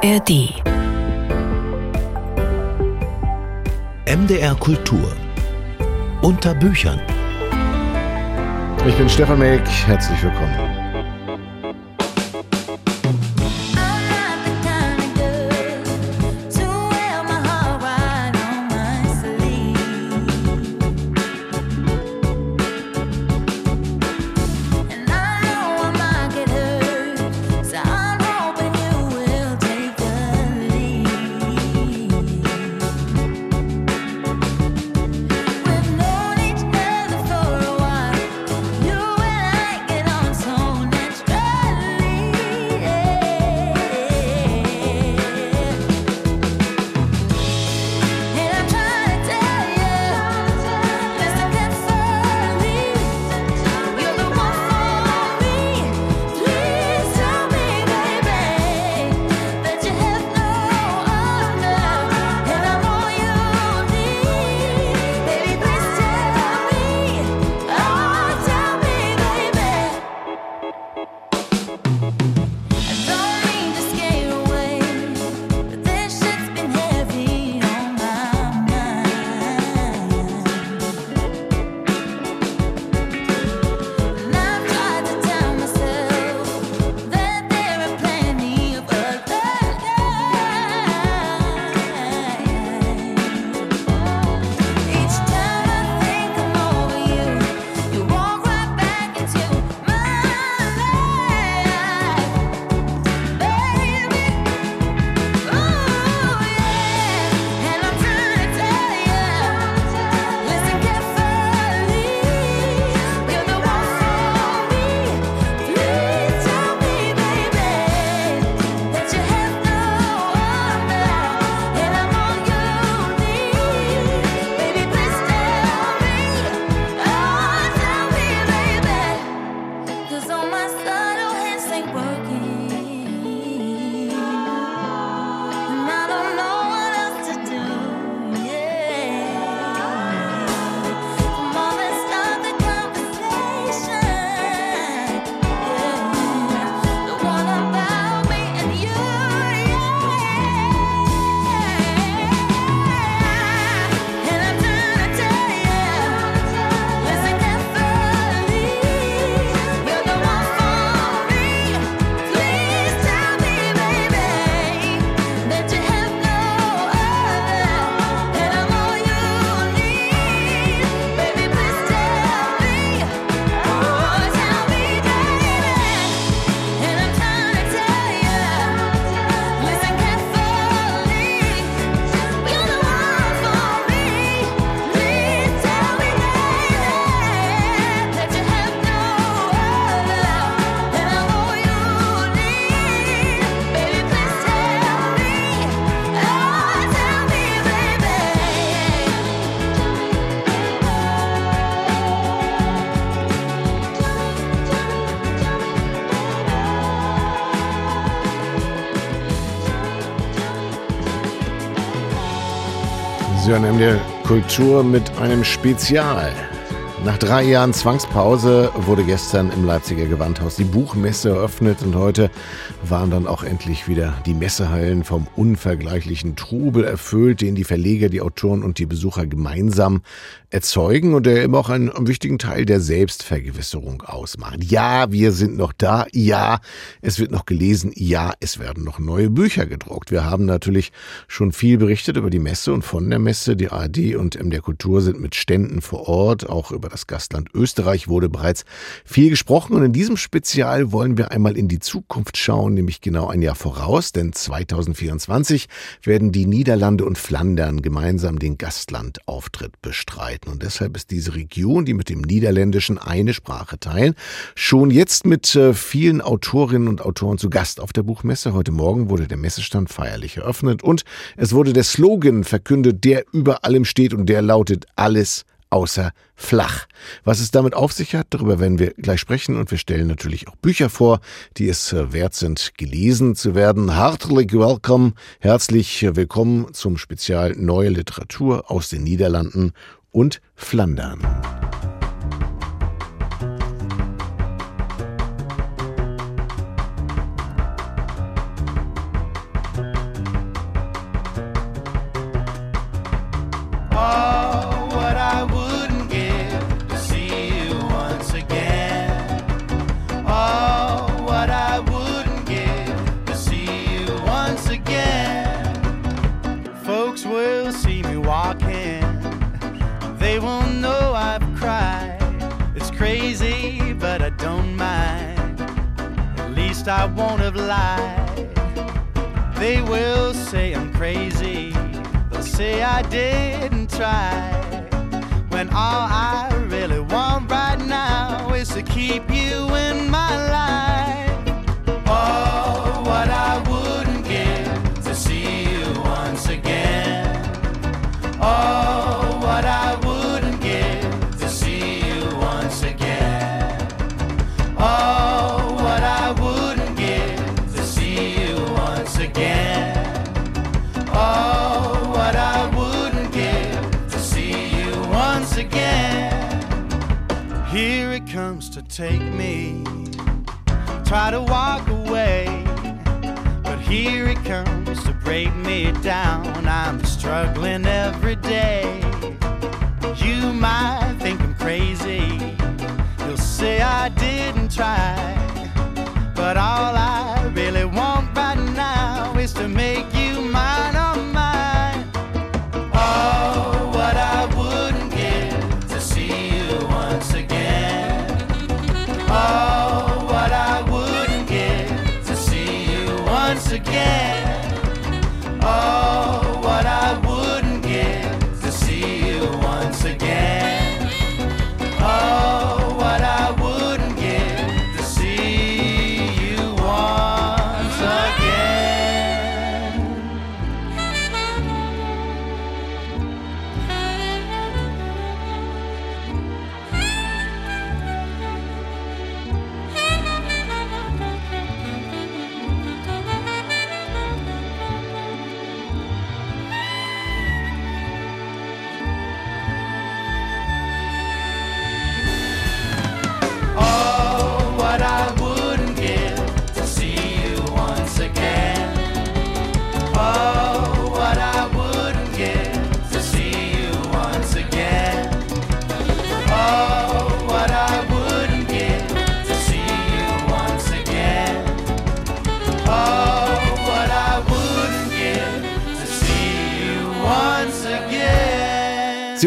ARD. MDR Kultur. Unter Büchern. Ich bin Stefan Melk. Herzlich willkommen. Sie hören MDR Kultur mit einem Spezial. Nach drei Jahren Zwangspause wurde gestern im Leipziger Gewandhaus die Buchmesse eröffnet und heute waren dann auch endlich wieder die Messehallen vom unvergleichlichen Trubel erfüllt, den die Verleger, die Autoren und die Besucher gemeinsam erzeugen und der immer auch einen, einen wichtigen Teil der Selbstvergewisserung ausmacht. Ja, wir sind noch da. Ja, es wird noch gelesen. Ja, es werden noch neue Bücher gedruckt. Wir haben natürlich schon viel berichtet über die Messe und von der Messe. Die ARD und MDR Kultur sind mit Ständen vor Ort. Auch über das Gastland Österreich wurde bereits viel gesprochen. Und in diesem Spezial wollen wir einmal in die Zukunft schauen, nämlich genau ein Jahr voraus. Denn 2024 werden die Niederlande und Flandern gemeinsam den Gastlandauftritt bestreiten streiten. Und deshalb ist diese Region, die mit dem Niederländischen eine Sprache teilen, schon jetzt mit äh, vielen Autorinnen und Autoren zu Gast auf der Buchmesse. Heute Morgen wurde der Messestand feierlich eröffnet und es wurde der Slogan verkündet, der über allem steht und der lautet alles außer flach. Was es damit auf sich hat, darüber werden wir gleich sprechen und wir stellen natürlich auch Bücher vor, die es äh, wert sind, gelesen zu werden. Hartlich willkommen, herzlich willkommen zum Spezial Neue Literatur aus den Niederlanden und Flandern. I won't have lied. They will say I'm crazy, they'll say I didn't try. When all I really want right now is to keep you in my life. Take me. Try to walk away, but here it comes to break me down. I'm struggling every day. You might think I'm crazy. You'll say I didn't try. But all I again. Oh,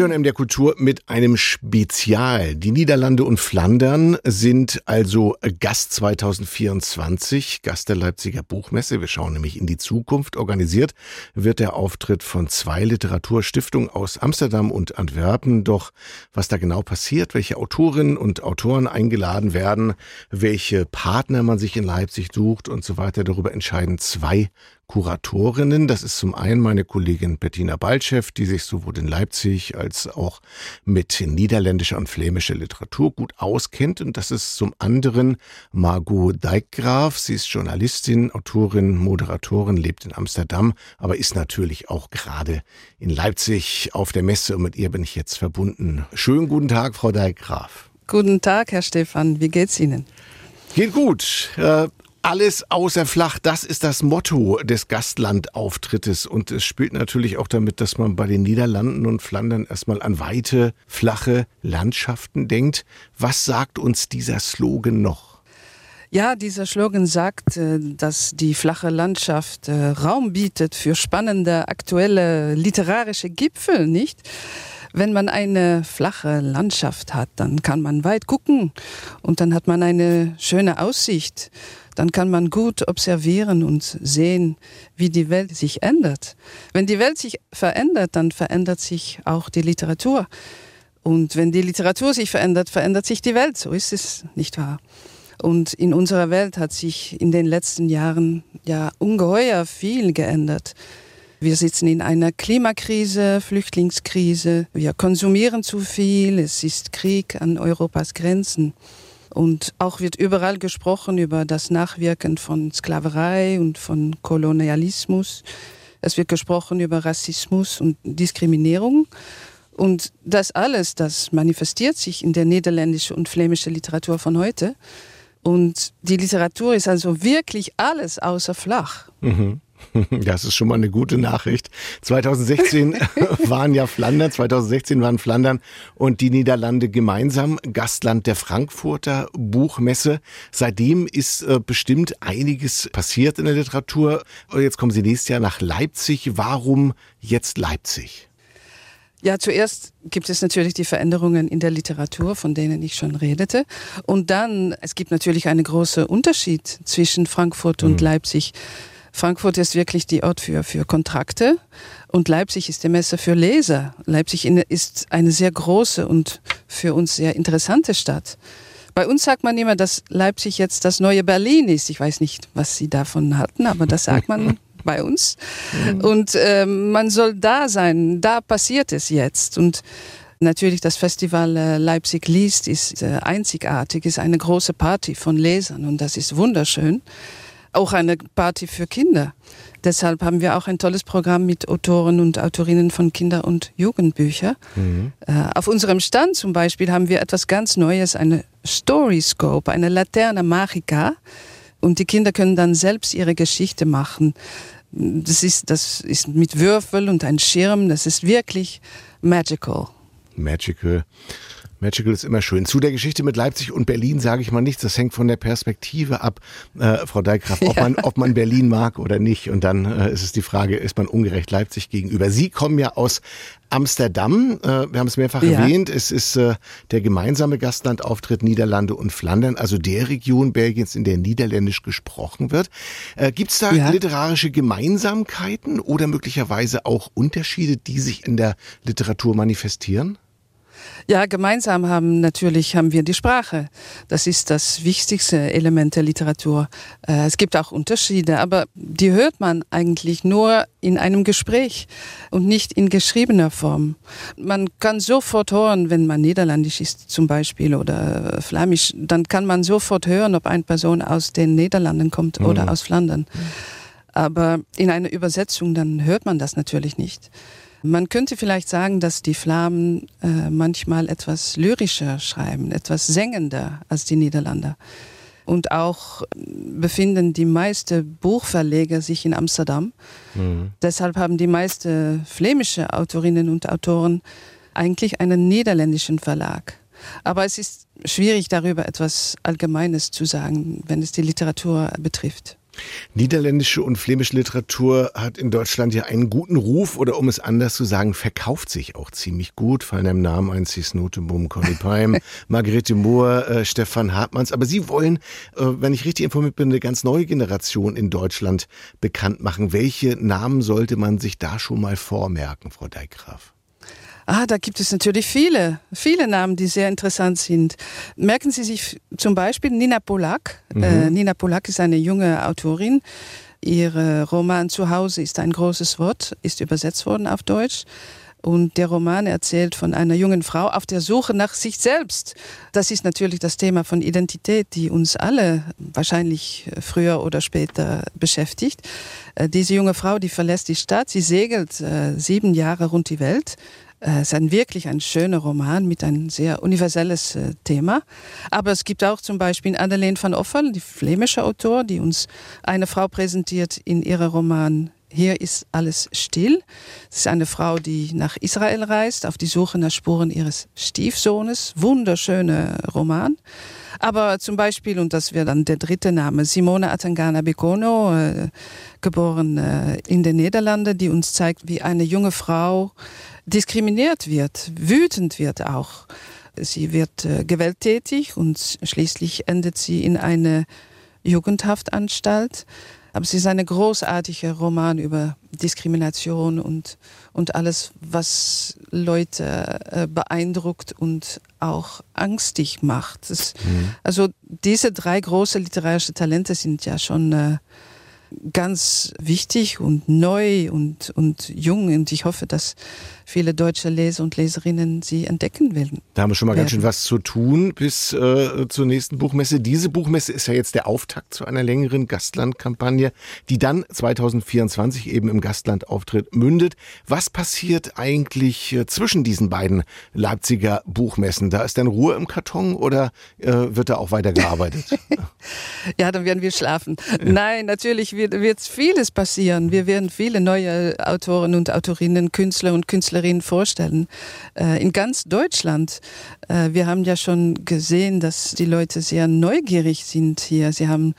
CM der Kultur mit einem Spezial. Die Niederlande und Flandern sind also Gast 2024, Gast der Leipziger Buchmesse. Wir schauen nämlich in die Zukunft. Organisiert wird der Auftritt von zwei Literaturstiftungen aus Amsterdam und Antwerpen. Doch was da genau passiert, welche Autorinnen und Autoren eingeladen werden, welche Partner man sich in Leipzig sucht und so weiter, darüber entscheiden zwei Kuratorinnen. Das ist zum einen meine Kollegin Bettina Balchev, die sich sowohl in Leipzig als auch mit niederländischer und flämischer Literatur gut auskennt. Und das ist zum anderen Margot Dijkgraaf. Sie ist Journalistin, Autorin, Moderatorin, lebt in Amsterdam, aber ist natürlich auch gerade in Leipzig auf der Messe und mit ihr bin ich jetzt verbunden. Schönen guten Tag, Frau Dijkgraaf. Guten Tag, Herr Stefan. Wie geht's Ihnen? Geht gut. Äh, alles außer flach, das ist das Motto des Gastlandauftrittes. Und es spielt natürlich auch damit, dass man bei den Niederlanden und Flandern erstmal an weite, flache Landschaften denkt. Was sagt uns dieser Slogan noch? Ja, dieser Slogan sagt, äh, dass die flache Landschaft äh, Raum bietet für spannende, aktuelle literarische Gipfel, nicht? Wenn man eine flache Landschaft hat, dann kann man weit gucken und dann hat man eine schöne Aussicht. Dann kann man gut observieren und sehen, wie die Welt sich ändert. Wenn die Welt sich verändert, dann verändert sich auch die Literatur. Und wenn die Literatur sich verändert, verändert sich die Welt. So ist es, nicht wahr? Und in unserer Welt hat sich in den letzten Jahren ja ungeheuer viel geändert. Wir sitzen in einer Klimakrise, Flüchtlingskrise, wir konsumieren zu viel, es ist Krieg an Europas Grenzen. Und auch wird überall gesprochen über das Nachwirken von Sklaverei und von Kolonialismus. Es wird gesprochen über Rassismus und Diskriminierung. Und das alles, das manifestiert sich in der niederländischen und flämischen Literatur von heute. Und die Literatur ist also wirklich alles außer flach. Mhm. Das ist schon mal eine gute Nachricht. 2016 waren ja Flandern, 2016 waren Flandern und die Niederlande gemeinsam Gastland der Frankfurter Buchmesse. Seitdem ist äh, bestimmt einiges passiert in der Literatur. Jetzt kommen Sie nächstes Jahr nach Leipzig. Warum jetzt Leipzig? Ja, zuerst gibt es natürlich die Veränderungen in der Literatur, von denen ich schon redete. Und dann, es gibt natürlich einen großen Unterschied zwischen Frankfurt und mhm. Leipzig. Frankfurt ist wirklich die Ort für, für Kontrakte und Leipzig ist die Messe für Leser. Leipzig ist eine sehr große und für uns sehr interessante Stadt. Bei uns sagt man immer, dass Leipzig jetzt das neue Berlin ist. Ich weiß nicht, was Sie davon hatten, aber das sagt man bei uns. Mhm. Und äh, man soll da sein, da passiert es jetzt. Und natürlich das Festival äh, Leipzig liest ist äh, einzigartig, ist eine große Party von Lesern und das ist wunderschön. Auch eine Party für Kinder. Deshalb haben wir auch ein tolles Programm mit Autoren und Autorinnen von Kinder- und Jugendbüchern. Mhm. Äh, auf unserem Stand zum Beispiel haben wir etwas ganz Neues, eine Storyscope, eine Laterne Magica. Und die Kinder können dann selbst ihre Geschichte machen. Das ist, das ist mit Würfel und ein Schirm. Das ist wirklich magical. Magical. Magical ist immer schön. Zu der Geschichte mit Leipzig und Berlin sage ich mal nichts. Das hängt von der Perspektive ab, äh, Frau Deikraft, ob, ja. man, ob man Berlin mag oder nicht. Und dann äh, ist es die Frage, ist man ungerecht Leipzig gegenüber? Sie kommen ja aus Amsterdam. Äh, wir haben es mehrfach ja. erwähnt. Es ist äh, der gemeinsame Gastlandauftritt Niederlande und Flandern, also der Region Belgiens, in der Niederländisch gesprochen wird. Äh, Gibt es da ja. literarische Gemeinsamkeiten oder möglicherweise auch Unterschiede, die sich in der Literatur manifestieren? Ja, gemeinsam haben natürlich haben wir die Sprache. Das ist das wichtigste Element der Literatur. Äh, es gibt auch Unterschiede, aber die hört man eigentlich nur in einem Gespräch und nicht in geschriebener Form. Man kann sofort hören, wenn man Niederländisch ist zum Beispiel oder Flämisch, dann kann man sofort hören, ob eine Person aus den Niederlanden kommt mhm. oder aus Flandern. Aber in einer Übersetzung, dann hört man das natürlich nicht. Man könnte vielleicht sagen, dass die Flamen äh, manchmal etwas lyrischer schreiben, etwas sengender als die Niederländer. Und auch befinden die meisten Buchverleger sich in Amsterdam. Mhm. Deshalb haben die meisten flämische Autorinnen und Autoren eigentlich einen niederländischen Verlag. Aber es ist schwierig, darüber etwas Allgemeines zu sagen, wenn es die Literatur betrifft. Niederländische und flämische Literatur hat in Deutschland ja einen guten Ruf oder um es anders zu sagen, verkauft sich auch ziemlich gut. Fallen im Namen ein Cis Noteboom, Conny Peim, Margarete Mohr, äh, Stefan Hartmanns. Aber Sie wollen, äh, wenn ich richtig informiert bin, eine ganz neue Generation in Deutschland bekannt machen. Welche Namen sollte man sich da schon mal vormerken, Frau Deigraf? Ah, da gibt es natürlich viele, viele Namen, die sehr interessant sind. Merken Sie sich zum Beispiel Nina Polak. Mhm. Äh, Nina Polak ist eine junge Autorin. Ihr Roman Zuhause ist ein großes Wort, ist übersetzt worden auf Deutsch. Und der Roman erzählt von einer jungen Frau auf der Suche nach sich selbst. Das ist natürlich das Thema von Identität, die uns alle wahrscheinlich früher oder später beschäftigt. Äh, diese junge Frau, die verlässt die Stadt, sie segelt äh, sieben Jahre rund die Welt, äh, es ist ein wirklich ein schöner Roman mit ein sehr universelles äh, Thema. Aber es gibt auch zum Beispiel Adeline van Offel, die flämische Autor, die uns eine Frau präsentiert in ihrem Roman hier ist alles still. Es ist eine Frau, die nach Israel reist, auf die Suche nach Spuren ihres Stiefsohnes. Wunderschöner Roman. Aber zum Beispiel, und das wäre dann der dritte Name, Simone Atangana Bekono, äh, geboren äh, in den Niederlanden, die uns zeigt, wie eine junge Frau diskriminiert wird, wütend wird auch. Sie wird äh, gewalttätig und schließlich endet sie in eine Jugendhaftanstalt. Aber es ist ein großartiger Roman über Diskrimination und, und alles, was Leute äh, beeindruckt und auch angstig macht. Das, mhm. Also diese drei große literarische Talente sind ja schon äh, ganz wichtig und neu und, und jung. Und ich hoffe, dass viele deutsche Leser und Leserinnen sie entdecken werden. Da haben wir schon mal werden. ganz schön was zu tun bis äh, zur nächsten Buchmesse. Diese Buchmesse ist ja jetzt der Auftakt zu einer längeren Gastlandkampagne, die dann 2024 eben im Gastlandauftritt mündet. Was passiert eigentlich äh, zwischen diesen beiden Leipziger Buchmessen? Da ist dann Ruhe im Karton oder äh, wird da auch weiter gearbeitet? ja, dann werden wir schlafen. Ja. Nein, natürlich wird, wird vieles passieren. Wir werden viele neue Autoren und Autorinnen, Künstler und Künstlerinnen Künstlerinnen vorstellen. Äh, in ganz Deutschland. Äh, wir haben ja schon gesehen, dass die Leute sehr neugierig sind hier. Sie haben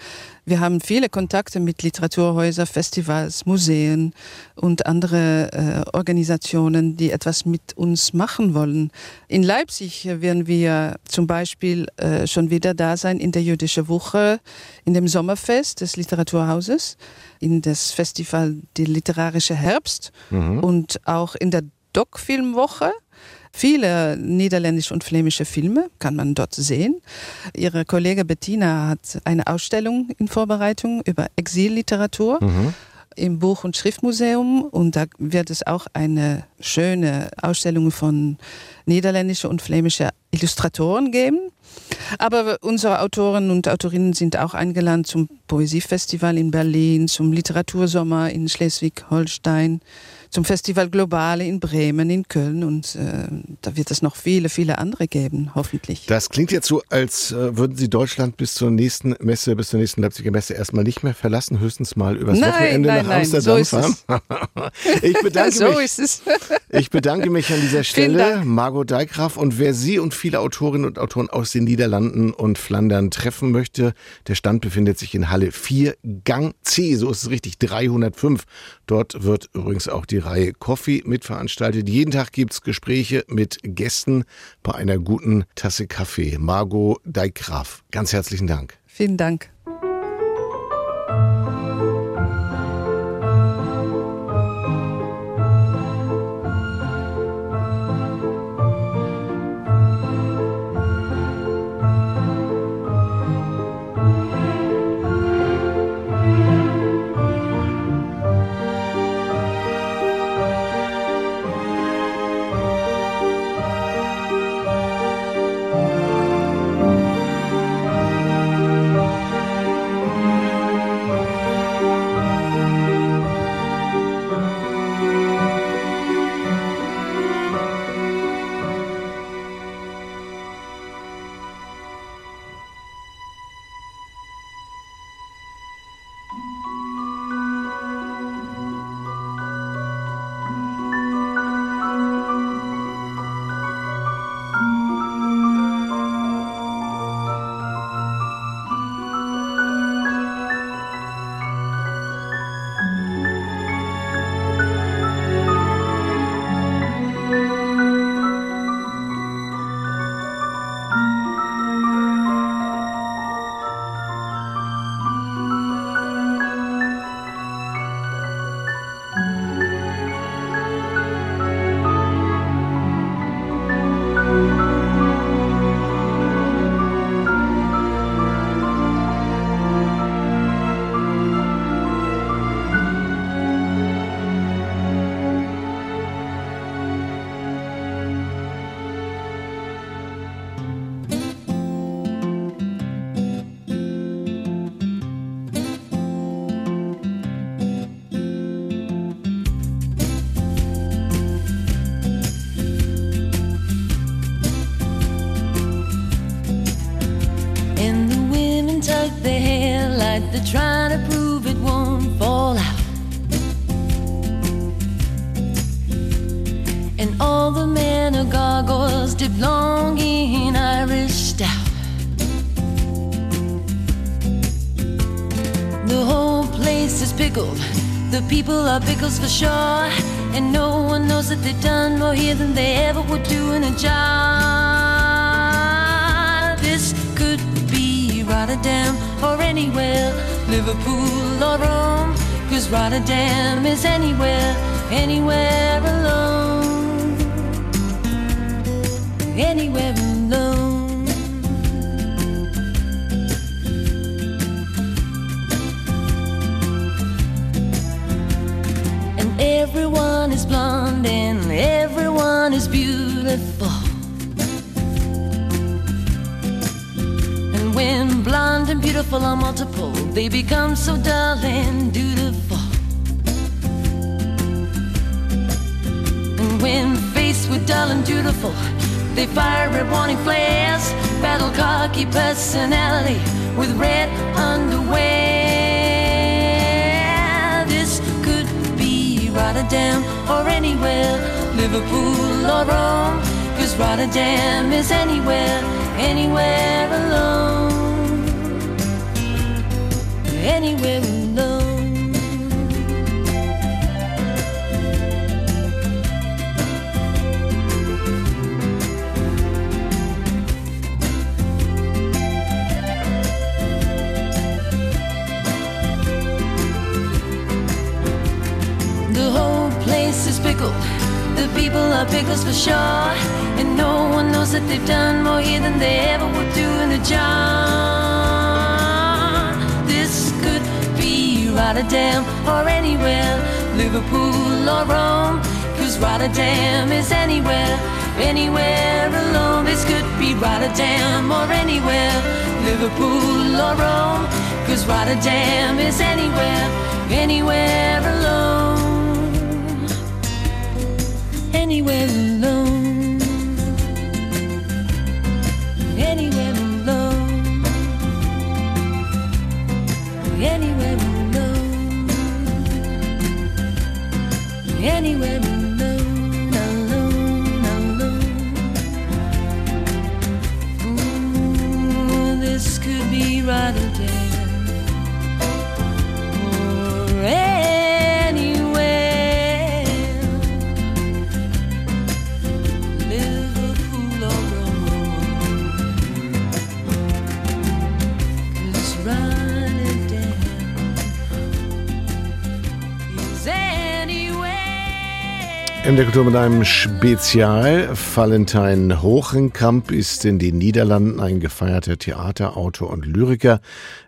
Wir haben viele Kontakte mit Literaturhäusern, Festivals, Museen und andere äh, Organisationen, die etwas mit uns machen wollen. In Leipzig werden wir zum Beispiel äh, schon wieder da sein in der Jüdische Woche, in dem Sommerfest des Literaturhauses, in das Festival Die literarische Herbst mhm. und auch in der Doc-Filmwoche. Viele niederländische und flämische Filme kann man dort sehen. Ihre Kollege Bettina hat eine Ausstellung in Vorbereitung über Exilliteratur. Mhm im Buch- und Schriftmuseum und da wird es auch eine schöne Ausstellung von niederländische und flämische Illustratoren geben. Aber unsere Autoren und Autorinnen sind auch eingeladen zum Poesiefestival in Berlin, zum Literatursommer in Schleswig-Holstein, zum Festival Globale in Bremen, in Köln und äh, da wird es noch viele, viele andere geben, hoffentlich. Das klingt jetzt so, als äh, würden Sie Deutschland bis zur nächsten Messe, bis zur nächsten Leipziger Messe erstmal nicht mehr verlassen, höchstens mal übers nein, Wochenende nein, nach nein, Amsterdam so fahren. ich, bedanke so mich, ist es. ich bedanke mich an dieser Stelle, Margot Deigraf. Und wer Sie und viele Autorinnen und Autoren aus den Niederlanden und Flandern treffen möchte, der Stand befindet sich in Halle 4, Gang C, so ist es richtig, 305. Dort wird übrigens auch die Reihe Coffee mitveranstaltet. Jeden Tag gibt es Gespräche mit Gästen bei einer guten Tasse Kaffee. Margot Deigraf, ganz herzlichen Dank. Vielen Dank. fight, they're trying to prove it won't fall out. And all the men are gargoyles dipped long in Irish stout. The whole place is pickled, the people are pickles for sure. And no one knows that they've done more here than they ever would do in a job. This could be Rotterdam or anywhere Liverpool or Rome cause Rotterdam is anywhere anywhere alone. Anywhere alone. And everyone is blonde and everyone is beautiful blonde and beautiful are multiple. They become so dull and dutiful. And when faced with dull and dutiful they fire red warning flares battle cocky personality with red underwear. This could be Rotterdam or anywhere Liverpool or Rome cause Rotterdam is anywhere anywhere alone anywhere alone. The whole place is pickled. The people are pickles for sure. And no one knows that they've done more here than they ever would do in a jar Rotterdam or anywhere Liverpool or Rome. Cause Rotterdam is anywhere anywhere alone. This could be Rotterdam or anywhere Liverpool or Rome. Cause Rotterdam is anywhere anywhere alone. Anywhere alone remember. In der Kultur mit einem Spezial. Valentin Hochenkamp ist in den Niederlanden ein gefeierter Theaterautor und Lyriker.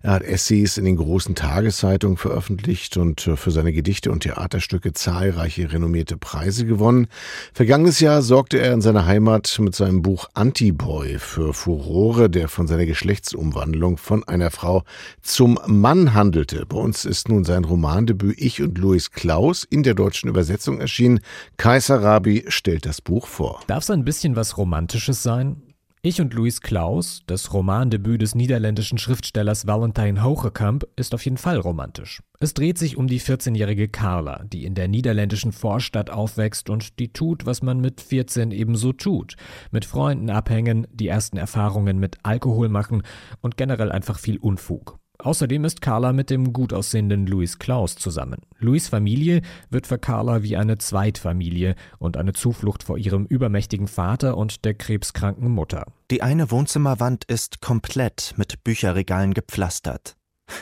Er hat Essays in den großen Tageszeitungen veröffentlicht und für seine Gedichte und Theaterstücke zahlreiche renommierte Preise gewonnen. Vergangenes Jahr sorgte er in seiner Heimat mit seinem Buch Antiboy für Furore, der von seiner Geschlechtsumwandlung von einer Frau zum Mann handelte. Bei uns ist nun sein Romandebüt Ich und Louis Klaus in der deutschen Übersetzung erschienen. Kaiser Rabi stellt das Buch vor. Darf es ein bisschen was Romantisches sein? Ich und Louis Klaus, das Romandebüt des niederländischen Schriftstellers Valentine Hogekamp, ist auf jeden Fall romantisch. Es dreht sich um die 14-jährige Carla, die in der niederländischen Vorstadt aufwächst und die tut, was man mit 14 ebenso tut. Mit Freunden abhängen, die ersten Erfahrungen mit Alkohol machen und generell einfach viel Unfug. Außerdem ist Carla mit dem gut aussehenden Louis Klaus zusammen. Louis Familie wird für Carla wie eine Zweitfamilie und eine Zuflucht vor ihrem übermächtigen Vater und der krebskranken Mutter. Die eine Wohnzimmerwand ist komplett mit Bücherregalen gepflastert.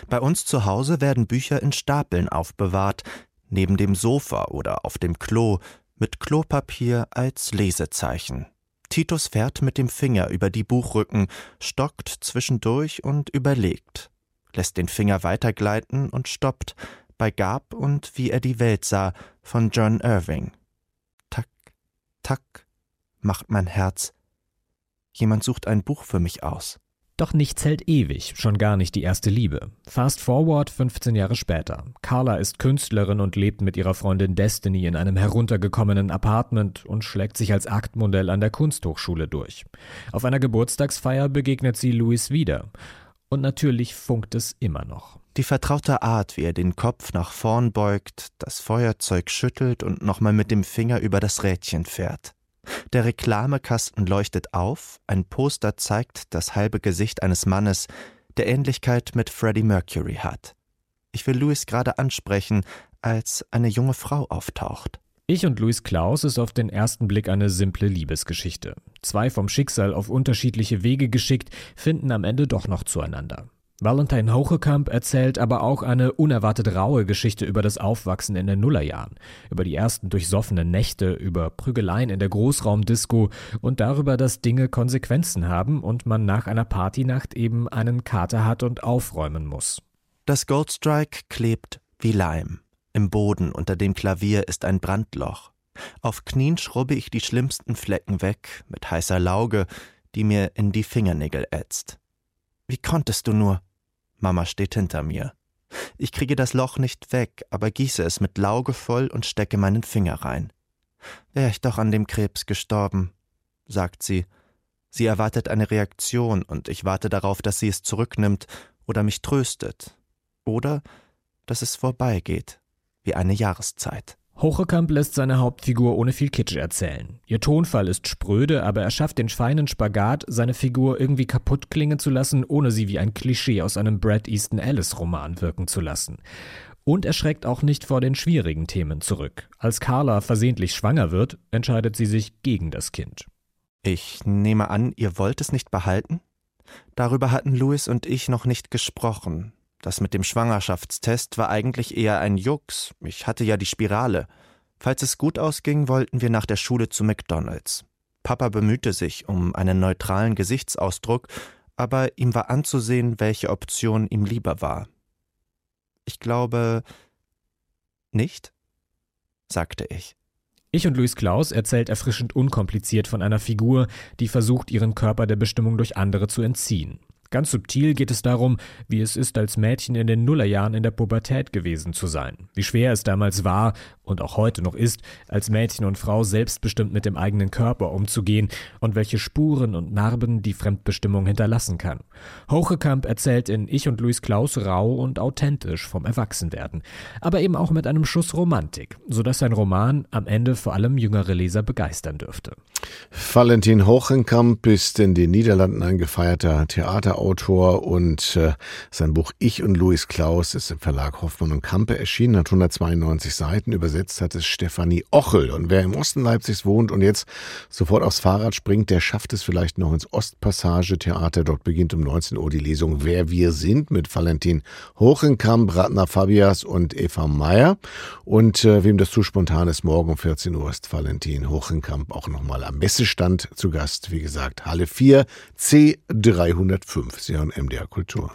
Bei uns zu Hause werden Bücher in Stapeln aufbewahrt, neben dem Sofa oder auf dem Klo, mit Klopapier als Lesezeichen. Titus fährt mit dem Finger über die Buchrücken, stockt zwischendurch und überlegt lässt den Finger weitergleiten und stoppt bei Gab und wie er die Welt sah von John Irving. Tack, tack, macht mein Herz. Jemand sucht ein Buch für mich aus. Doch nichts hält ewig, schon gar nicht die erste Liebe. Fast forward 15 Jahre später. Carla ist Künstlerin und lebt mit ihrer Freundin Destiny in einem heruntergekommenen Apartment und schlägt sich als Aktmodell an der Kunsthochschule durch. Auf einer Geburtstagsfeier begegnet sie Louis wieder. Und natürlich funkt es immer noch. Die vertraute Art, wie er den Kopf nach vorn beugt, das Feuerzeug schüttelt und nochmal mit dem Finger über das Rädchen fährt. Der Reklamekasten leuchtet auf, ein Poster zeigt das halbe Gesicht eines Mannes, der Ähnlichkeit mit Freddie Mercury hat. Ich will Louis gerade ansprechen, als eine junge Frau auftaucht. Ich und Louis Klaus ist auf den ersten Blick eine simple Liebesgeschichte. Zwei vom Schicksal auf unterschiedliche Wege geschickt, finden am Ende doch noch zueinander. Valentine Hochekamp erzählt aber auch eine unerwartet raue Geschichte über das Aufwachsen in den Nullerjahren, über die ersten durchsoffenen Nächte, über Prügeleien in der Großraumdisco und darüber, dass Dinge Konsequenzen haben und man nach einer Partynacht eben einen Kater hat und aufräumen muss. Das Goldstrike klebt wie Leim. Im Boden unter dem Klavier ist ein Brandloch. Auf Knien schrubbe ich die schlimmsten Flecken weg mit heißer Lauge, die mir in die Fingernägel ätzt. Wie konntest du nur? Mama steht hinter mir. Ich kriege das Loch nicht weg, aber gieße es mit Lauge voll und stecke meinen Finger rein. Wär ich doch an dem Krebs gestorben, sagt sie. Sie erwartet eine Reaktion und ich warte darauf, dass sie es zurücknimmt oder mich tröstet. Oder dass es vorbeigeht, wie eine Jahreszeit. Hochekamp lässt seine Hauptfigur ohne viel Kitsch erzählen. Ihr Tonfall ist spröde, aber er schafft den feinen Spagat, seine Figur irgendwie kaputt klingen zu lassen, ohne sie wie ein Klischee aus einem Brad Easton Ellis Roman wirken zu lassen. Und er schreckt auch nicht vor den schwierigen Themen zurück. Als Carla versehentlich schwanger wird, entscheidet sie sich gegen das Kind. Ich nehme an, ihr wollt es nicht behalten? Darüber hatten Louis und ich noch nicht gesprochen. Das mit dem Schwangerschaftstest war eigentlich eher ein Jux. Ich hatte ja die Spirale. Falls es gut ausging, wollten wir nach der Schule zu McDonalds. Papa bemühte sich um einen neutralen Gesichtsausdruck, aber ihm war anzusehen, welche Option ihm lieber war. Ich glaube nicht, sagte ich. Ich und Luis Klaus erzählt erfrischend unkompliziert von einer Figur, die versucht, ihren Körper der Bestimmung durch andere zu entziehen. Ganz subtil geht es darum, wie es ist, als Mädchen in den Nullerjahren in der Pubertät gewesen zu sein. Wie schwer es damals war und auch heute noch ist, als Mädchen und Frau selbstbestimmt mit dem eigenen Körper umzugehen und welche Spuren und Narben die Fremdbestimmung hinterlassen kann. Hochekamp erzählt in Ich und Luis Klaus rau und authentisch vom Erwachsenwerden, aber eben auch mit einem Schuss Romantik, sodass sein Roman am Ende vor allem jüngere Leser begeistern dürfte. Valentin Hochenkamp ist in den Niederlanden ein gefeierter Theaterautor und äh, sein Buch Ich und Louis Klaus ist im Verlag Hoffmann und Kampe erschienen, hat 192 Seiten, übersetzt hat es Stefanie Ochel. Und wer im Osten Leipzigs wohnt und jetzt sofort aufs Fahrrad springt, der schafft es vielleicht noch ins Ostpassage Theater. Dort beginnt um 19 Uhr die Lesung Wer wir sind mit Valentin Hochenkamp, Ratner Fabias und Eva Meyer. Und äh, wem das zu spontan ist, morgen um 14 Uhr ist Valentin Hochenkamp auch nochmal am Messestand zu Gast, wie gesagt, Halle 4 C305. Sie hören MDR Kultur.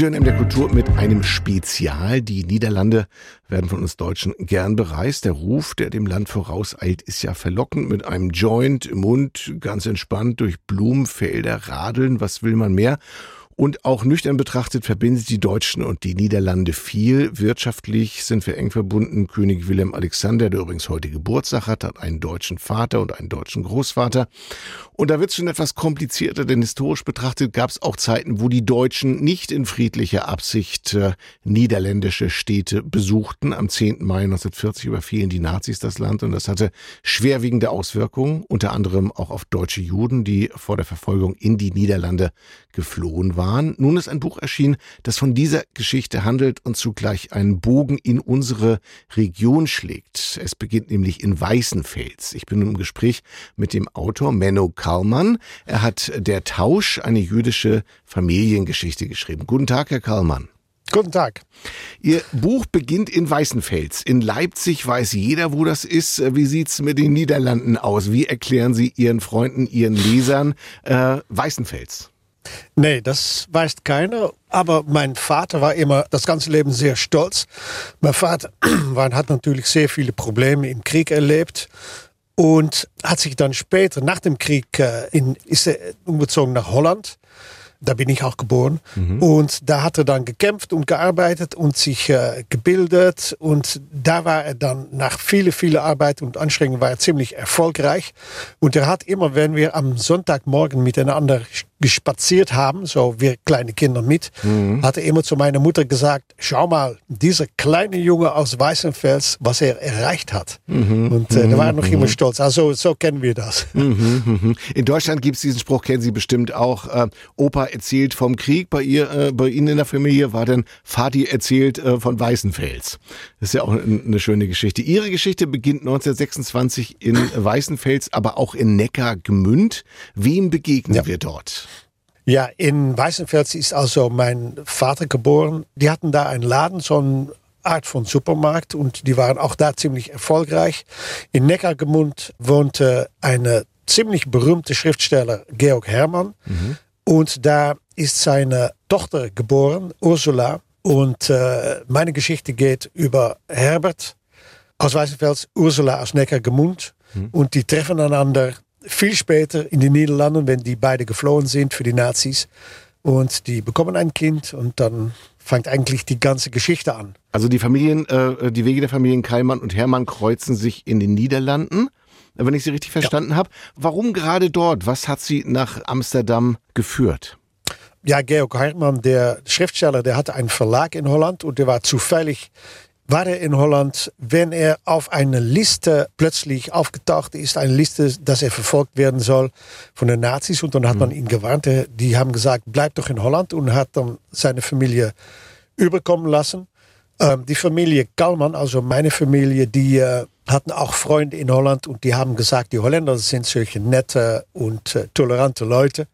Hören in der Kultur mit einem Spezial. Die Niederlande werden von uns Deutschen gern bereist. Der Ruf, der dem Land vorauseilt, ist ja verlockend. Mit einem Joint im Mund, ganz entspannt durch Blumenfelder radeln. Was will man mehr? Und auch nüchtern betrachtet verbindet die Deutschen und die Niederlande viel. Wirtschaftlich sind wir eng verbunden. König Wilhelm Alexander, der übrigens heute Geburtstag hat, hat einen deutschen Vater und einen deutschen Großvater. Und da wird es schon etwas komplizierter, denn historisch betrachtet gab es auch Zeiten, wo die Deutschen nicht in friedlicher Absicht äh, niederländische Städte besuchten. Am 10. Mai 1940 überfielen die Nazis das Land und das hatte schwerwiegende Auswirkungen, unter anderem auch auf deutsche Juden, die vor der Verfolgung in die Niederlande geflohen waren. Nun ist ein Buch erschienen, das von dieser Geschichte handelt und zugleich einen Bogen in unsere Region schlägt. Es beginnt nämlich in Weißenfels. Ich bin im Gespräch mit dem Autor Menno Karlmann. Er hat Der Tausch, eine jüdische Familiengeschichte geschrieben. Guten Tag, Herr Karlmann. Guten Tag. Ihr Buch beginnt in Weißenfels. In Leipzig weiß jeder, wo das ist. Wie sieht's mit den Niederlanden aus? Wie erklären Sie Ihren Freunden, Ihren Lesern äh, Weißenfels? Nee, das weiß keiner. Aber mein Vater war immer das ganze Leben sehr stolz. Mein Vater war, hat natürlich sehr viele Probleme im Krieg erlebt und hat sich dann später nach dem Krieg äh, in, ist er umgezogen nach Holland. Da bin ich auch geboren. Mhm. Und da hat er dann gekämpft und gearbeitet und sich äh, gebildet. Und da war er dann nach viele, viele Arbeit und Anstrengungen war er ziemlich erfolgreich. Und er hat immer, wenn wir am Sonntagmorgen miteinander gespaziert haben, so wir kleine Kinder mit, mhm. hat er immer zu meiner Mutter gesagt, schau mal, dieser kleine Junge aus Weißenfels, was er erreicht hat. Mhm. Und äh, da war er noch mhm. immer stolz. Also so kennen wir das. Mhm, mhm. In Deutschland gibt es diesen Spruch, kennen Sie bestimmt auch. Äh, Opa erzählt vom Krieg, bei, ihr, äh, bei Ihnen in der Familie war dann Vati erzählt äh, von Weißenfels. Das ist ja auch eine schöne Geschichte. Ihre Geschichte beginnt 1926 in Weißenfels, aber auch in Neckargemünd. Wem begegnen ja. wir dort? Ja, in Weißenfels ist also mein Vater geboren. Die hatten da einen Laden, so eine Art von Supermarkt und die waren auch da ziemlich erfolgreich. In Neckargemund wohnte eine ziemlich berühmte Schriftsteller, Georg Hermann. Mhm. Und da ist seine Tochter geboren, Ursula. Und äh, meine Geschichte geht über Herbert aus Weißenfels, Ursula aus Neckargemund. Mhm. Und die treffen einander viel später in die Niederlanden, wenn die beide geflohen sind für die Nazis. Und die bekommen ein Kind und dann fängt eigentlich die ganze Geschichte an. Also die Familien, äh, die Wege der Familien Kallmann und Hermann kreuzen sich in den Niederlanden, wenn ich Sie richtig verstanden ja. habe. Warum gerade dort? Was hat Sie nach Amsterdam geführt? Ja, Georg Hermann, der Schriftsteller, der hatte einen Verlag in Holland und der war zufällig war er in Holland, wenn er auf eine Liste plötzlich aufgetaucht ist, eine Liste, dass er verfolgt werden soll von den Nazis. Und dann hat man ihn gewarnt. Die haben gesagt, bleib doch in Holland. Und hat dann seine Familie überkommen lassen. Ähm, die Familie Kalman, also meine Familie, die äh, hatten auch Freunde in Holland. Und die haben gesagt, die Holländer sind solche nette und äh, tolerante Leute.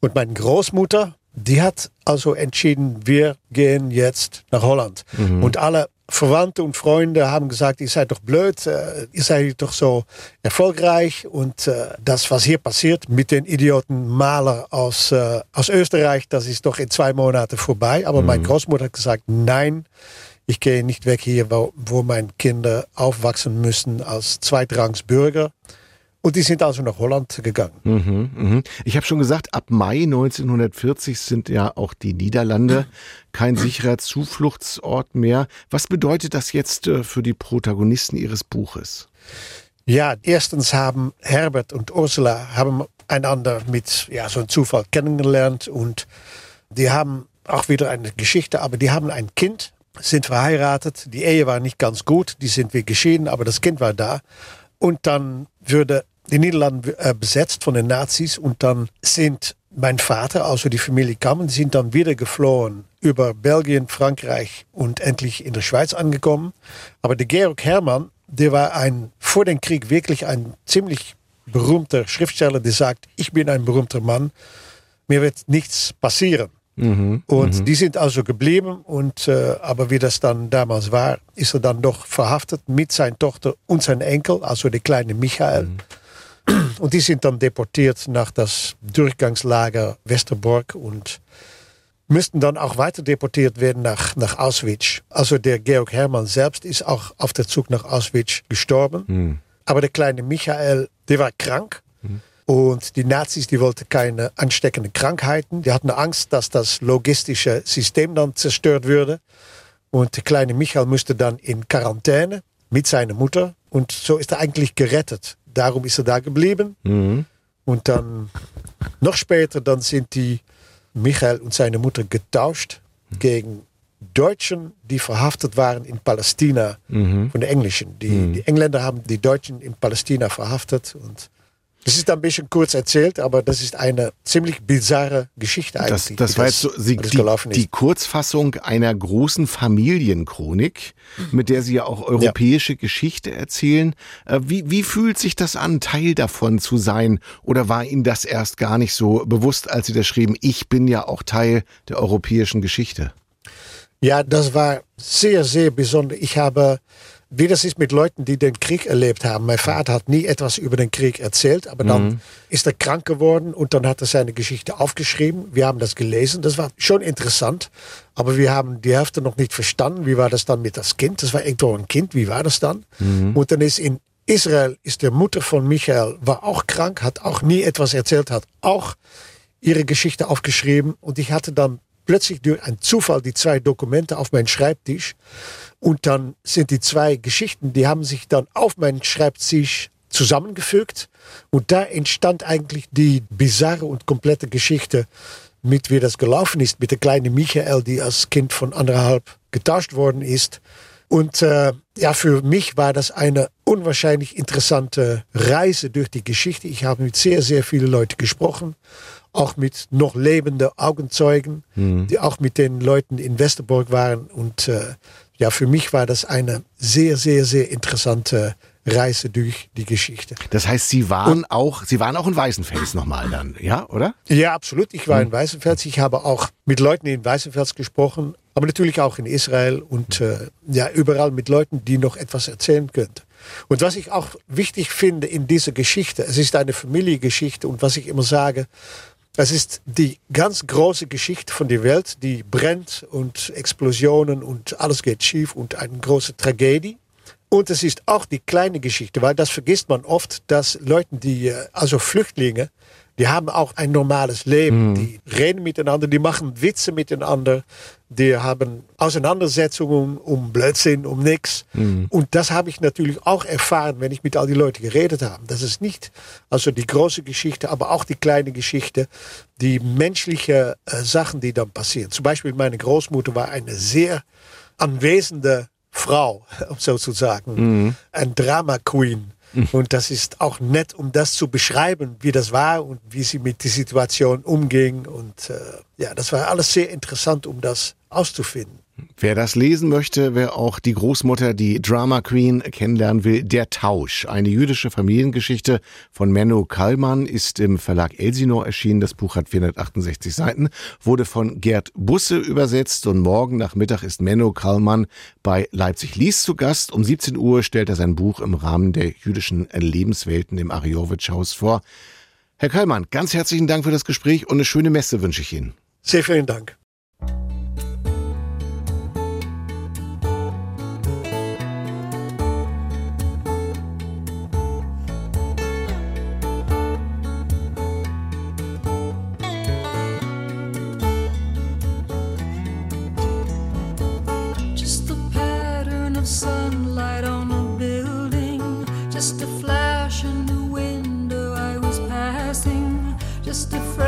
Und meine Großmutter, die hat also entschieden, wir gehen jetzt nach Holland. Mhm. Und alle Verwandte und Freunde haben gesagt, ihr seid doch blöd, äh, ihr seid doch so erfolgreich und äh, das, was hier passiert mit den Idioten Maler aus, äh, aus Österreich, das ist doch in zwei Monaten vorbei. Aber mhm. meine Großmutter hat gesagt, nein, ich gehe nicht weg hier, wo, wo meine Kinder aufwachsen müssen als Zweitrangsbürger. Und die sind also nach Holland gegangen. Mhm, mh. Ich habe schon gesagt, ab Mai 1940 sind ja auch die Niederlande kein sicherer Zufluchtsort mehr. Was bedeutet das jetzt äh, für die Protagonisten Ihres Buches? Ja, erstens haben Herbert und Ursula haben einander mit ja, so einem Zufall kennengelernt und die haben auch wieder eine Geschichte, aber die haben ein Kind, sind verheiratet. Die Ehe war nicht ganz gut, die sind wir geschieden, aber das Kind war da. Und dann würde die Niederlande äh, besetzt von den Nazis und dann sind mein Vater, also die Familie Kammen, sind dann wieder geflohen über Belgien, Frankreich und endlich in der Schweiz angekommen. Aber der Georg Hermann, der war ein, vor dem Krieg wirklich ein ziemlich berühmter Schriftsteller, der sagt, ich bin ein berühmter Mann, mir wird nichts passieren. Mhm, und mhm. die sind also geblieben und äh, aber wie das dann damals war, ist er dann doch verhaftet mit seiner Tochter und seinem Enkel, also der kleine Michael. Mhm. Und die sind dann deportiert nach das Durchgangslager Westerbork und müssten dann auch weiter deportiert werden nach, nach Auschwitz. Also der Georg Hermann selbst ist auch auf der Zug nach Auschwitz gestorben. Hm. Aber der kleine Michael, der war krank. Und die Nazis, die wollten keine ansteckenden Krankheiten. Die hatten Angst, dass das logistische System dann zerstört würde. Und der kleine Michael musste dann in Quarantäne mit seiner Mutter. Und so ist er eigentlich gerettet. Darum ist er da geblieben. Mhm. Und dann noch später, dann sind die Michael und seine Mutter getauscht gegen Deutschen, die verhaftet waren in Palästina von den Englischen. Die, die Engländer haben die Deutschen in Palästina verhaftet. Und das ist ein bisschen kurz erzählt, aber das ist eine ziemlich bizarre Geschichte Das, eigentlich. das wie war jetzt so, Sie, das die, die. Kurzfassung einer großen Familienchronik, mit der Sie ja auch europäische Geschichte erzählen. Äh, Wie, wie fühlt sich das an, Teil davon zu sein? Oder war Ihnen das erst gar nicht so bewusst, als Sie das schrieben? Ich bin ja auch Teil der europäischen Geschichte. Ja, das war sehr, sehr besonders. Ich habe, wie das ist mit Leuten, die den Krieg erlebt haben. Mein Vater hat nie etwas über den Krieg erzählt, aber dann ist er krank geworden und dann hat er seine Geschichte aufgeschrieben. Wir haben das gelesen. Das war schon interessant, aber wir haben die Hälfte noch nicht verstanden. Wie war das dann mit das Kind? Das war irgendwo ein Kind. Wie war das dann? Und dann ist in Israel, ist der Mutter von Michael, war auch krank, hat auch nie etwas erzählt, hat auch ihre Geschichte aufgeschrieben und ich hatte dann plötzlich durch einen Zufall die zwei Dokumente auf meinen Schreibtisch und dann sind die zwei Geschichten, die haben sich dann auf meinen Schreibtisch zusammengefügt und da entstand eigentlich die bizarre und komplette Geschichte mit wie das gelaufen ist mit der kleinen Michael, die als Kind von anderthalb getauscht worden ist. Und äh, ja, für mich war das eine unwahrscheinlich interessante Reise durch die Geschichte. Ich habe mit sehr, sehr vielen Leuten gesprochen, auch mit noch lebenden Augenzeugen, die auch mit den Leuten in Westerbork waren. Und äh, ja, für mich war das eine sehr, sehr, sehr interessante Reise durch die Geschichte. Das heißt, Sie waren auch, Sie waren auch in Weißenfels nochmal dann, ja, oder? Ja, absolut. Ich war in Weißenfels. Ich habe auch mit Leuten in Weißenfels gesprochen, aber natürlich auch in Israel und äh, ja, überall mit Leuten, die noch etwas erzählen könnten. Und was ich auch wichtig finde in dieser Geschichte, es ist eine Familiengeschichte und was ich immer sage, es ist die ganz große Geschichte von der Welt, die brennt und Explosionen und alles geht schief und eine große Tragödie. Und es ist auch die kleine Geschichte, weil das vergisst man oft, dass Leute, die, äh, also Flüchtlinge, die haben auch ein normales Leben. Die reden miteinander, die machen Witze miteinander, die haben Auseinandersetzungen um Blödsinn, um nichts. Und das habe ich natürlich auch erfahren, wenn ich mit all die Leuten geredet habe. Das ist nicht also die große Geschichte, aber auch die kleine Geschichte, die menschliche äh, Sachen, die dann passieren. Zum Beispiel meine Großmutter war eine sehr anwesende Frau, um so zu sagen, ein Drama Queen. Und das ist auch nett, um das zu beschreiben, wie das war und wie sie mit der Situation umging. Und äh, ja, das war alles sehr interessant, um das auszufinden. Wer das lesen möchte, wer auch die Großmutter, die Drama Queen kennenlernen will, Der Tausch, eine jüdische Familiengeschichte von Menno Kallmann, ist im Verlag Elsinore erschienen. Das Buch hat 468 Seiten, wurde von Gerd Busse übersetzt und morgen Nachmittag ist Menno Kallmann bei Leipzig Lies zu Gast. Um 17 Uhr stellt er sein Buch im Rahmen der jüdischen Lebenswelten im Ariowitsch-Haus vor. Herr Kallmann, ganz herzlichen Dank für das Gespräch und eine schöne Messe wünsche ich Ihnen. Sehr vielen Dank. Just a frame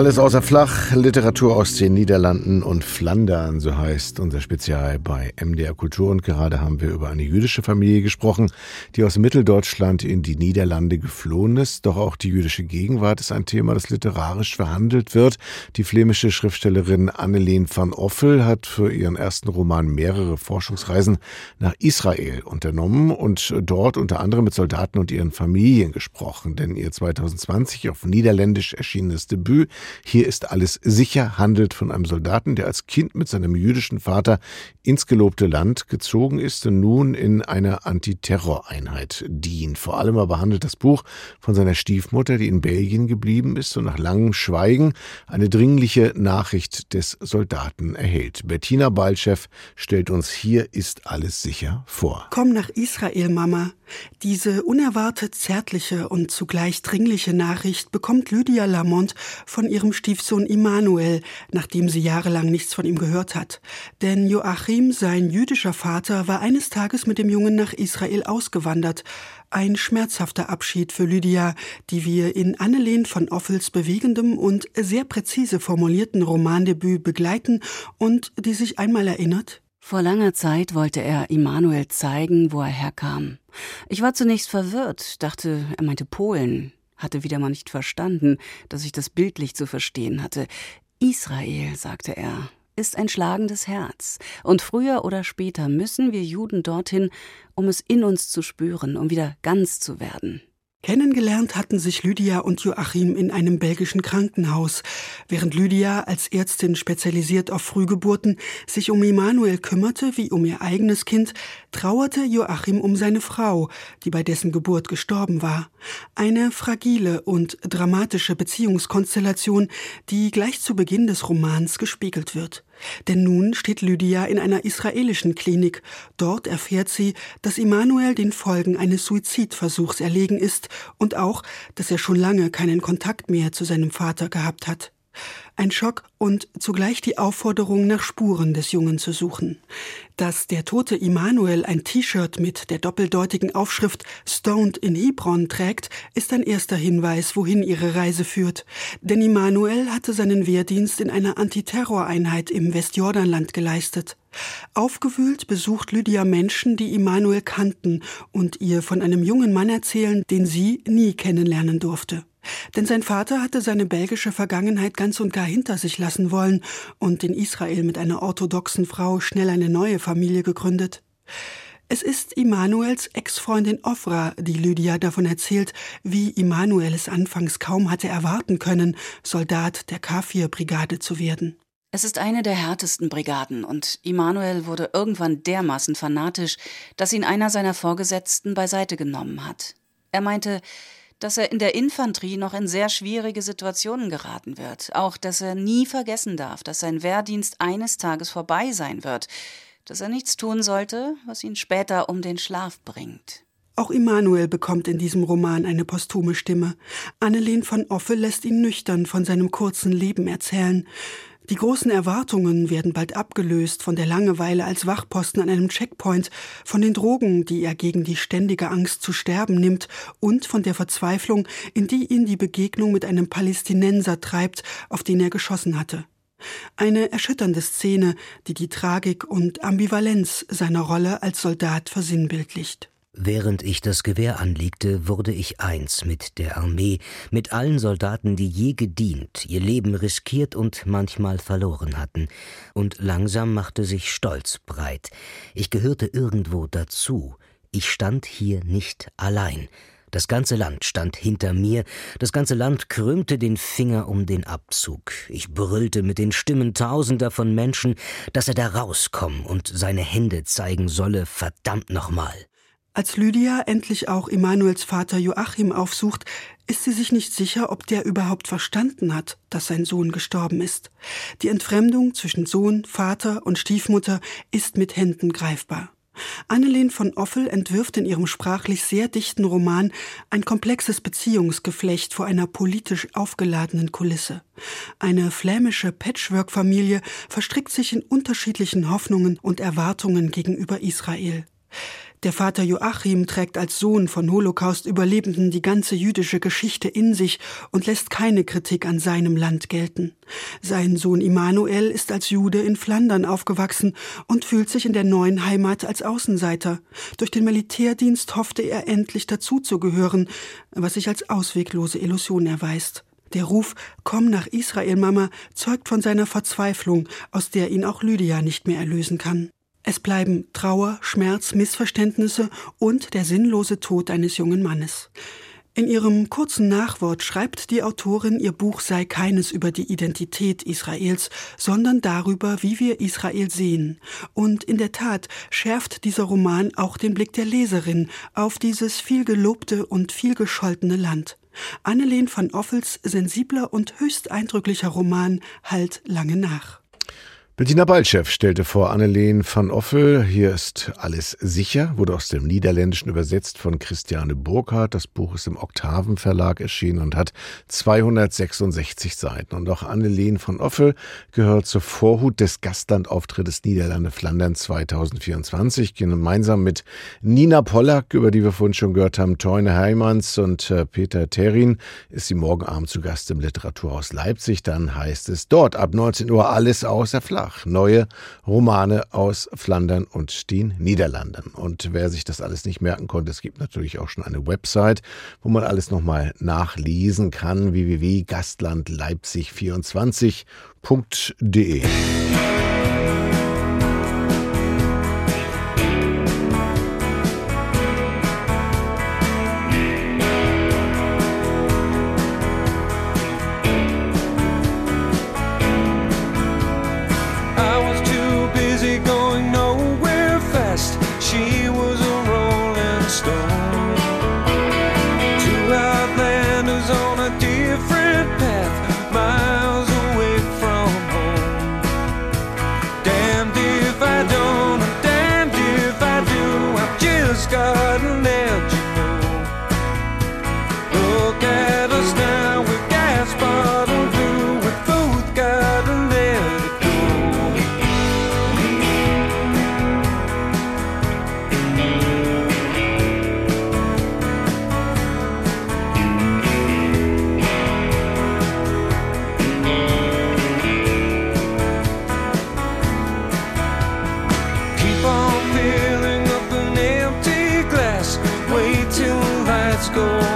Alles außer Flach, Literatur aus den Niederlanden und Flandern, so heißt unser Spezial bei MDR Kultur. Und gerade haben wir über eine jüdische Familie gesprochen, die aus Mitteldeutschland in die Niederlande geflohen ist. Doch auch die jüdische Gegenwart ist ein Thema, das literarisch verhandelt wird. Die flämische Schriftstellerin Anneleen van Offel hat für ihren ersten Roman mehrere Forschungsreisen nach Israel unternommen und dort unter anderem mit Soldaten und ihren Familien gesprochen. Denn ihr 2020 auf Niederländisch erschienenes Debüt hier ist alles sicher, handelt von einem Soldaten, der als Kind mit seinem jüdischen Vater ins gelobte Land gezogen ist und nun in einer Antiterroreinheit dient. Vor allem aber handelt das Buch von seiner Stiefmutter, die in Belgien geblieben ist und nach langem Schweigen eine dringliche Nachricht des Soldaten erhält. Bettina Balchev stellt uns Hier ist alles sicher vor. Komm nach Israel, Mama. Diese unerwartet zärtliche und zugleich dringliche Nachricht bekommt Lydia Lamont von ihrem Stiefsohn Immanuel, nachdem sie jahrelang nichts von ihm gehört hat. Denn Joachim, sein jüdischer Vater, war eines Tages mit dem Jungen nach Israel ausgewandert. Ein schmerzhafter Abschied für Lydia, die wir in Anneleen von Offels bewegendem und sehr präzise formulierten Romandebüt begleiten und die sich einmal erinnert, Vor langer Zeit wollte er Immanuel zeigen, wo er herkam. Ich war zunächst verwirrt, dachte, er meinte Polen, hatte wieder mal nicht verstanden, dass ich das bildlich zu verstehen hatte. Israel, sagte er, ist ein schlagendes Herz, und früher oder später müssen wir Juden dorthin, um es in uns zu spüren, um wieder ganz zu werden. Kennengelernt hatten sich Lydia und Joachim in einem belgischen Krankenhaus, während Lydia als Ärztin spezialisiert auf Frühgeburten sich um Emanuel kümmerte wie um ihr eigenes Kind, trauerte Joachim um seine Frau, die bei dessen Geburt gestorben war. Eine fragile und dramatische Beziehungskonstellation, die gleich zu Beginn des Romans gespiegelt wird. Denn nun steht Lydia in einer israelischen Klinik. Dort erfährt sie, dass Immanuel den Folgen eines Suizidversuchs erlegen ist und auch, dass er schon lange keinen Kontakt mehr zu seinem Vater gehabt hat. Ein Schock und zugleich die Aufforderung, nach Spuren des Jungen zu suchen. Dass der tote Immanuel ein T-Shirt mit der doppeldeutigen Aufschrift Stoned in Hebron trägt, ist ein erster Hinweis, wohin ihre Reise führt. Denn Immanuel hatte seinen Wehrdienst in einer Antiterroreinheit im Westjordanland geleistet. Aufgewühlt besucht Lydia Menschen, die Immanuel kannten und ihr von einem jungen Mann erzählen, den sie nie kennenlernen durfte. Denn sein Vater hatte seine belgische Vergangenheit ganz und gar hinter sich lassen wollen und in Israel mit einer orthodoxen Frau schnell eine neue Familie gegründet. Es ist Immanuels Ex-Freundin Ofra, die Lydia davon erzählt, wie Immanuel es anfangs kaum hatte erwarten können, Soldat der K4-Brigade zu werden. Es ist eine der härtesten Brigaden und Immanuel wurde irgendwann dermaßen fanatisch, dass ihn einer seiner Vorgesetzten beiseite genommen hat. Er meinte, dass er in der Infanterie noch in sehr schwierige Situationen geraten wird, auch dass er nie vergessen darf, dass sein Wehrdienst eines Tages vorbei sein wird, dass er nichts tun sollte, was ihn später um den Schlaf bringt. Auch Immanuel bekommt in diesem Roman eine posthume Stimme. Annelien von Offe lässt ihn nüchtern von seinem kurzen Leben erzählen. Die großen Erwartungen werden bald abgelöst von der Langeweile als Wachposten an einem Checkpoint, von den Drogen, die er gegen die ständige Angst zu sterben nimmt und von der Verzweiflung, in die ihn die Begegnung mit einem Palästinenser treibt, auf den er geschossen hatte. Eine erschütternde Szene, die die Tragik und Ambivalenz seiner Rolle als Soldat versinnbildlicht. Während ich das Gewehr anlegte, wurde ich eins mit der Armee, mit allen Soldaten, die je gedient, ihr Leben riskiert und manchmal verloren hatten. Und langsam machte sich Stolz breit. Ich gehörte irgendwo dazu. Ich stand hier nicht allein. Das ganze Land stand hinter mir, das ganze Land krümmte den Finger um den Abzug. Ich brüllte mit den Stimmen tausender von Menschen, dass er da rauskommen und seine Hände zeigen solle, verdammt nochmal. Als Lydia endlich auch Emanuels Vater Joachim aufsucht, ist sie sich nicht sicher, ob der überhaupt verstanden hat, dass sein Sohn gestorben ist. Die Entfremdung zwischen Sohn, Vater und Stiefmutter ist mit Händen greifbar. Annelien von Offel entwirft in ihrem sprachlich sehr dichten Roman ein komplexes Beziehungsgeflecht vor einer politisch aufgeladenen Kulisse. Eine flämische Patchwork-Familie verstrickt sich in unterschiedlichen Hoffnungen und Erwartungen gegenüber Israel. Der Vater Joachim trägt als Sohn von Holocaust-Überlebenden die ganze jüdische Geschichte in sich und lässt keine Kritik an seinem Land gelten. Sein Sohn Immanuel ist als Jude in Flandern aufgewachsen und fühlt sich in der neuen Heimat als Außenseiter. Durch den Militärdienst hoffte er endlich dazuzugehören, was sich als ausweglose Illusion erweist. Der Ruf Komm nach Israel, Mama, zeugt von seiner Verzweiflung, aus der ihn auch Lydia nicht mehr erlösen kann. Es bleiben Trauer, Schmerz, Missverständnisse und der sinnlose Tod eines jungen Mannes. In ihrem kurzen Nachwort schreibt die Autorin, ihr Buch sei keines über die Identität Israels, sondern darüber, wie wir Israel sehen. Und in der Tat schärft dieser Roman auch den Blick der Leserin auf dieses viel gelobte und viel gescholtene Land. Annelien van Offels sensibler und höchst eindrücklicher Roman Halt lange nach. Bettina Baltschew stellte vor Anneleen van Offel. Hier ist alles sicher, wurde aus dem Niederländischen übersetzt von Christiane Burkhardt. Das Buch ist im Oktaven Verlag erschienen und hat 266 Seiten. Und auch Anneleen van Offel gehört zur Vorhut des Gastlandauftrittes Niederlande Flandern 2024. Gemeinsam mit Nina Pollack, über die wir vorhin schon gehört haben, Teune Heimanns und äh, Peter Terin, ist sie morgen Abend zu Gast im Literaturhaus Leipzig. Dann heißt es dort ab 19 Uhr alles außer Flach. Bach. Neue Romane aus Flandern und den Niederlanden. Und wer sich das alles nicht merken konnte, es gibt natürlich auch schon eine Website, wo man alles nochmal nachlesen kann. www.gastlandleipzig24.de. school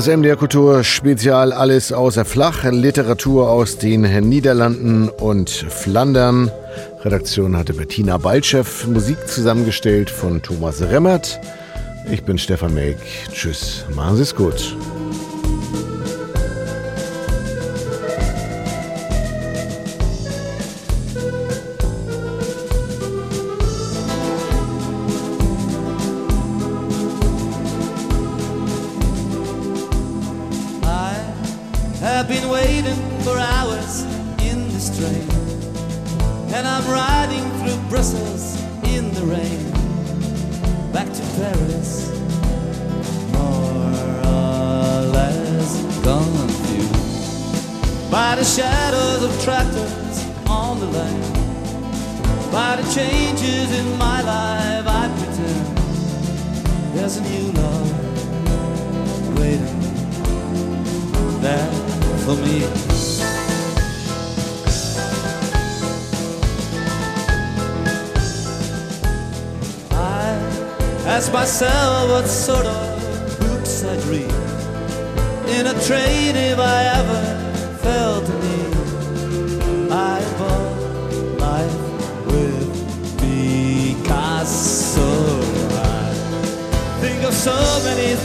Das MDR Kultur Spezial Alles außer Flach. Literatur aus den Niederlanden und Flandern. Redaktion hatte Bettina Baltschew. Musik zusammengestellt von Thomas Remmert. Ich bin Stefan Melk. Tschüss. Machen Sie es gut.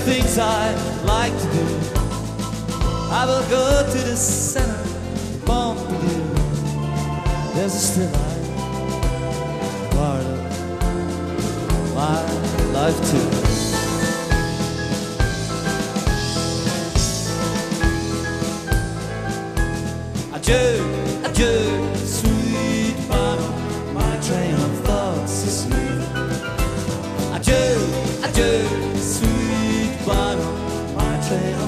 things I like to do. I will go to the center, bump you. There's a still life, part of my life too. Adieu, adieu, sweet mama, my train of thoughts is moving. Adieu, adieu, sweet. fail